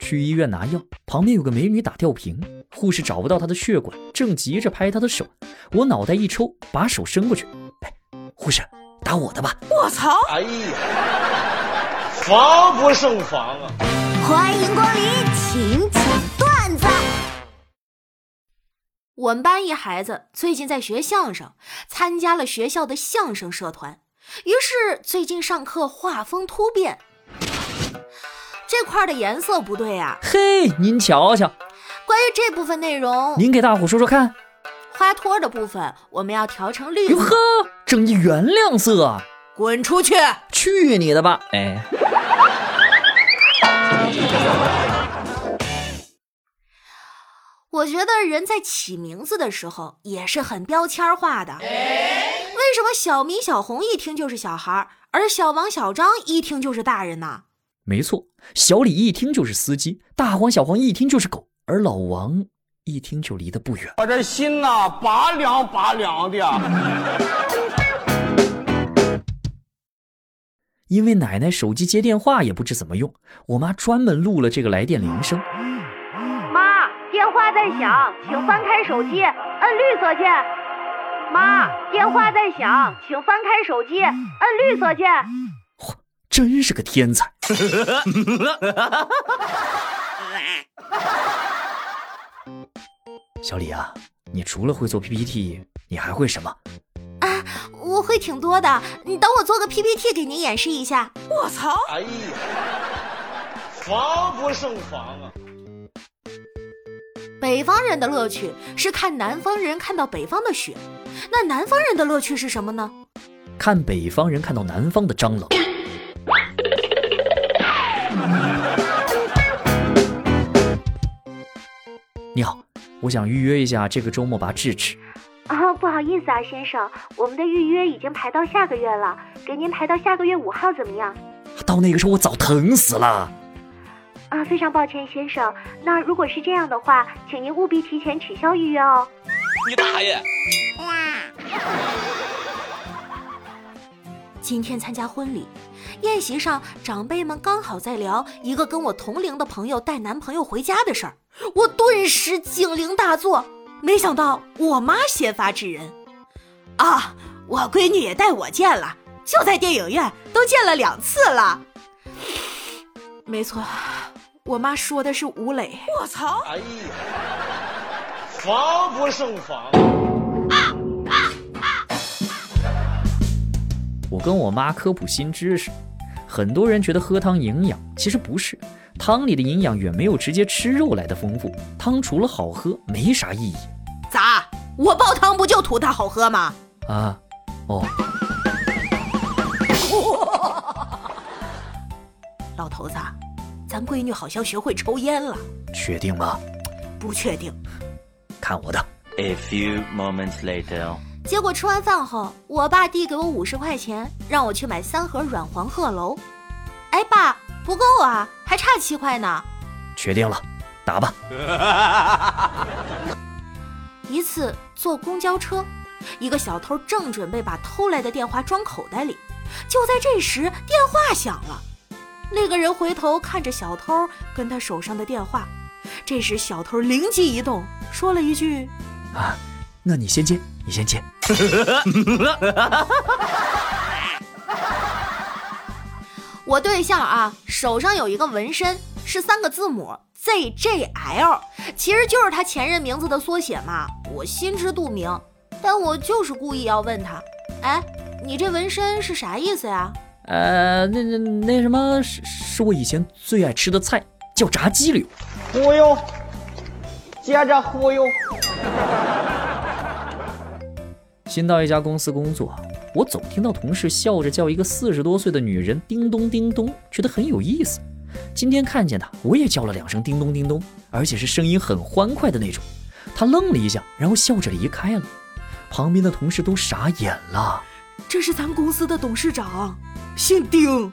去医院拿药，旁边有个美女打吊瓶，护士找不到她的血管，正急着拍她的手。我脑袋一抽，把手伸过去，哎，护士，打我的吧！我操！哎呀，防不胜防啊！欢迎光临请讲段子。我们班一孩子最近在学相声，参加了学校的相声社团，于是最近上课画风突变。这块的颜色不对呀！嘿，您瞧瞧，关于这部分内容，您给大伙说说看。花托的部分我们要调成绿哟呵，整一原谅色，滚出去！去你的吧！哎，我觉得人在起名字的时候也是很标签化的。为什么小明、小红一听就是小孩，而小王、小张一听就是大人呢？没错，小李一听就是司机，大黄、小黄一听就是狗，而老王一听就离得不远。我这心呐，拔凉拔凉的。因为奶奶手机接电话也不知怎么用，我妈专门录了这个来电铃声。妈，电话在响，请翻开手机，摁绿色键。妈，电话在响，请翻开手机，摁绿色键。真是个天才！小李啊，你除了会做 PPT，你还会什么？啊，我会挺多的。你等我做个 PPT 给您演示一下。我操！哎呀，防不胜防啊！北方人的乐趣是看南方人看到北方的雪，那南方人的乐趣是什么呢？看北方人看到南方的蟑螂。我想预约一下这个周末拔智齿。啊，不好意思啊，先生，我们的预约已经排到下个月了，给您排到下个月五号怎么样？到那个时候我早疼死了。啊，非常抱歉，先生，那如果是这样的话，请您务必提前取消预约哦。你大爷！今天参加婚礼，宴席上长辈们刚好在聊一个跟我同龄的朋友带男朋友回家的事儿，我顿时警铃大作。没想到我妈先发制人，啊，我闺女也带我见了，就在电影院都见了两次了。没错，我妈说的是吴磊。我操！哎呀，防不胜防。我跟我妈科普新知识，很多人觉得喝汤营养，其实不是，汤里的营养远没有直接吃肉来的丰富。汤除了好喝，没啥意义。咋？我煲汤不就图它好喝吗？啊，哦。老头子，咱闺女好像学会抽烟了。确定吗？不确定。看我的。A few moments later. 结果吃完饭后，我爸递给我五十块钱，让我去买三盒软黄鹤楼。哎，爸，不够啊，还差七块呢。确定了，打吧。一次坐公交车，一个小偷正准备把偷来的电话装口袋里，就在这时电话响了。那个人回头看着小偷跟他手上的电话，这时小偷灵机一动，说了一句：“啊，那你先接。”你先接。我对象啊，手上有一个纹身，是三个字母 ZJL，其实就是他前任名字的缩写嘛。我心知肚明，但我就是故意要问他，哎，你这纹身是啥意思呀？呃，那那那什么，是是我以前最爱吃的菜，叫炸鸡柳。忽悠，接着忽悠。新到一家公司工作，我总听到同事笑着叫一个四十多岁的女人“叮咚叮咚”，觉得很有意思。今天看见她，我也叫了两声“叮咚叮咚”，而且是声音很欢快的那种。她愣了一下，然后笑着离开了。旁边的同事都傻眼了。这是咱们公司的董事长，姓丁。